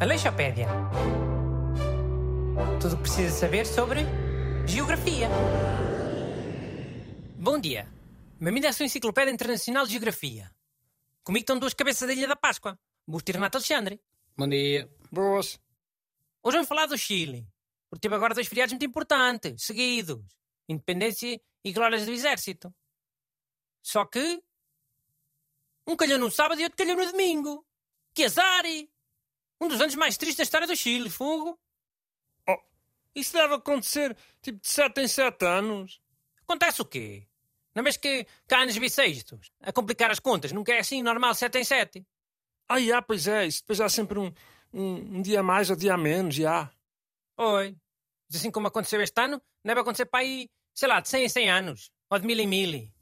Aleixopédia. Tudo o que precisa saber sobre geografia. Bom dia. Bem-vindo à sua Enciclopédia Internacional de Geografia. Comigo estão duas cabeças da Ilha da Páscoa. Busto e Renato Alexandre. Bom dia. Boas. Hoje vamos falar do Chile. Porque teve agora dois feriados muito importantes, seguidos. Independência e Glórias do Exército. Só que... Um calhou no sábado e outro calhou no domingo. Que azar! Um dos anos mais tristes da história do Chile, fogo. Oh, isso deve acontecer tipo de 7 em 7 anos. Acontece o quê? Não vês que cá anos bissextos? A complicar as contas, nunca é assim normal 7 em 7. Ah, já, pois é. Isso depois há sempre um, um, um dia a mais ou dia a menos, já. Oi. Mas assim como aconteceu este ano, deve acontecer para aí, sei lá, de 100 em 100 anos. Ou de mil em mil.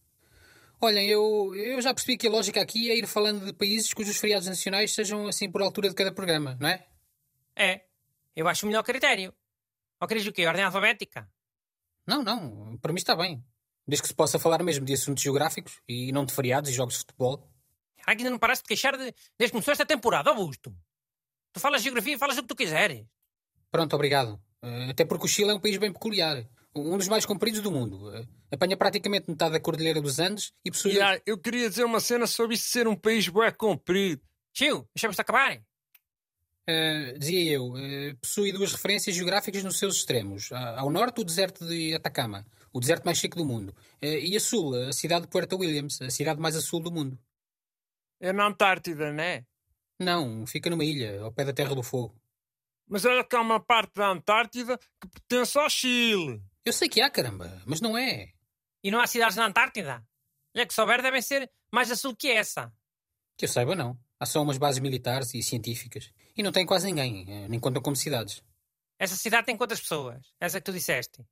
Olhem, eu, eu já percebi que a lógica aqui é ir falando de países cujos feriados nacionais sejam assim por altura de cada programa, não é? É. Eu acho o melhor critério. Ou queres o quê? Ordem alfabética? Não, não. Para mim está bem. Desde que se possa falar mesmo de assuntos geográficos e não de feriados e jogos de futebol. Ai, ainda não paraste de queixar de, desde que começou esta temporada, Augusto. Tu falas geografia e falas o que tu quiseres. Pronto, obrigado. Uh, até porque o Chile é um país bem peculiar. Um dos mais compridos do mundo. Uh, apanha praticamente metade da Cordilheira dos Andes e possui... Já, eu queria dizer uma cena sobre isso ser um país bué comprido. Tio, deixamos-te acabar. Uh, dizia eu, possui duas referências geográficas nos seus extremos. ao norte, o deserto de Atacama, o deserto mais seco do mundo. e a sul, a cidade de Puerto Williams, a cidade mais a sul do mundo. É na Antártida, não é? Não, fica numa ilha, ao pé da Terra do Fogo. Mas olha que há uma parte da Antártida que pertence ao Chile. Eu sei que há, caramba, mas não é. E não há cidades na Antártida? Olha que souber devem ser mais a sul que essa. Que eu saiba, não. Há só umas bases militares e científicas. E não tem quase ninguém, eh, nem contam como cidades. Essa cidade tem quantas pessoas? Essa que tu disseste?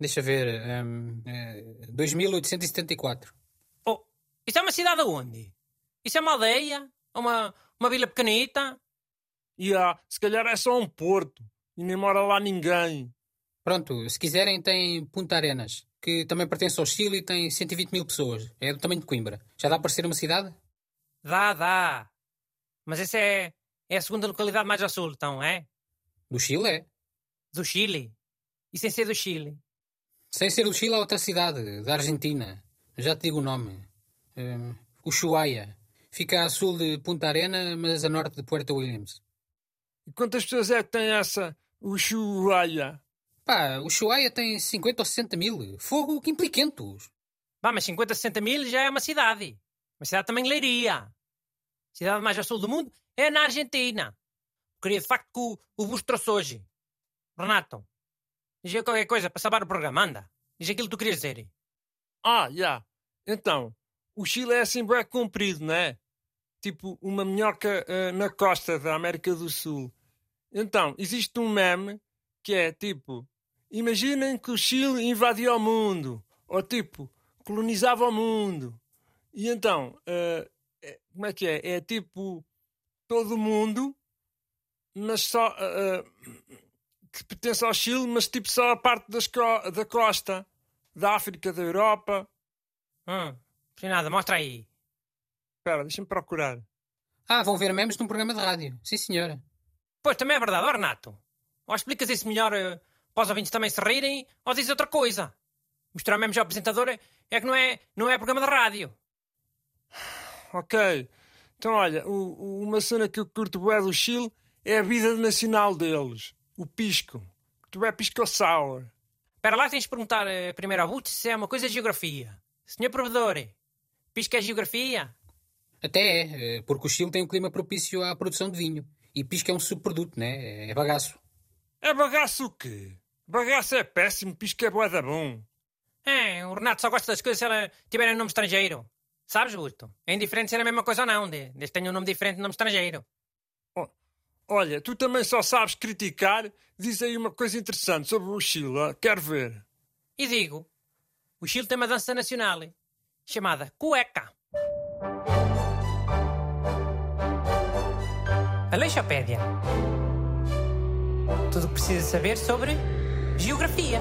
Deixa ver. Um, é, 2874. Oh, isso é uma cidade aonde? Isso é uma aldeia? Uma, uma vila pequenita? E yeah, se calhar é só um porto. E nem mora lá ninguém. Pronto, se quiserem tem Punta Arenas, que também pertence ao Chile e tem 120 mil pessoas. É do tamanho de Coimbra. Já dá para ser uma cidade? Dá, dá. Mas essa é, é a segunda localidade mais ao sul, então, é? Do Chile é. Do Chile? E sem ser do Chile? Sem ser do Chile há outra cidade, da Argentina. Já te digo o nome. Um, Ushuaia. Fica a sul de Punta Arena, mas a norte de Puerto Williams. E quantas pessoas é que tem essa Ushuaia? Pá, Ushuaia tem 50 ou 60 mil. Fogo que impliquentos. Bah, mas 50, 60 mil já é uma cidade. Uma cidade também leiria. A cidade mais ao sul do mundo é na Argentina. Queria de facto que o, o bus trouxe hoje. Renato, diz qualquer coisa para salvar o programa, anda. Diz aquilo que tu querias dizer. Ah, já. Yeah. Então, o Chile é assim bem comprido, não é? Tipo uma minhoca uh, na costa da América do Sul. Então, existe um meme que é tipo: imaginem que o Chile invadia o mundo, ou tipo, colonizava o mundo. E então, uh, é, como é que é? É tipo todo o mundo, mas só. Uh, que pertence ao Chile, mas tipo só a parte das co da costa, da África, da Europa. Hum. Sem nada, mostra aí. Espera, deixa-me procurar. Ah, vão ver memes num programa de rádio. Sim, senhora. Pois, também é verdade, ó Renato. Ou explicas isso melhor uh, para os ouvintes também se rirem, ou dizes outra coisa. Mostrar memes ao apresentador é, que não é, não é programa de rádio. Ok. Então, olha, o, o, uma cena que eu curto bem do Chile é a vida nacional deles. O pisco. Tu é pisco sour. Espera lá, tens de perguntar uh, primeiro ao Butch se é uma coisa de geografia. Senhor provedor, Pisca é geografia? Até é, eh, porque o Chile tem um clima propício à produção de vinho. E pisca é um subproduto, né? É bagaço. É bagaço o quê? Bagaço é péssimo, pisca é boeda bom. É, o Renato só gosta das coisas se ela tiver um nome estrangeiro. Sabes, Gusto? É indiferente se é a mesma coisa ou não, desde que tenha um nome diferente, nome estrangeiro. Oh, olha, tu também só sabes criticar. Diz aí uma coisa interessante sobre o Chile, quero ver. E digo, o Chile tem uma dança nacional chamada cueca. Aleixopédia. Tudo o que precisa saber sobre geografia.